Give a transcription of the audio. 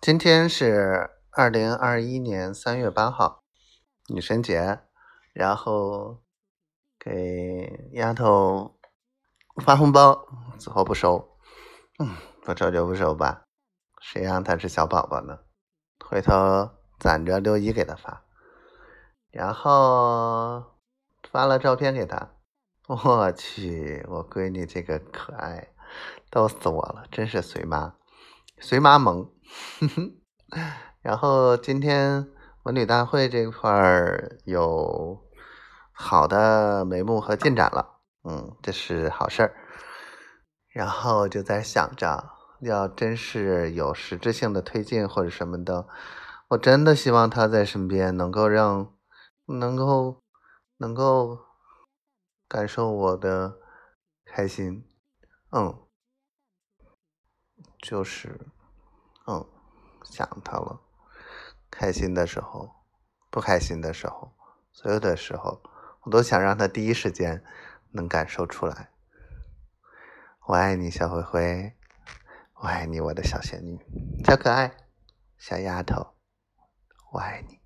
今天是二零二一年三月八号，女神节，然后给丫头发红包，死活不收，嗯，不收就不收吧，谁让她是小宝宝呢？回头攒着六一给她发，然后发了照片给她，我去，我闺女这个可爱，逗死我了，真是随妈。随妈萌，然后今天文旅大会这块儿有好的眉目和进展了，嗯，这是好事儿。然后就在想着，要真是有实质性的推进或者什么的，我真的希望他在身边，能够让，能够，能够感受我的开心，嗯。就是，嗯，想他了。开心的时候，不开心的时候，所有的时候，我都想让他第一时间能感受出来。我爱你，小灰灰，我爱你，我的小仙女，小可爱，小丫头，我爱你。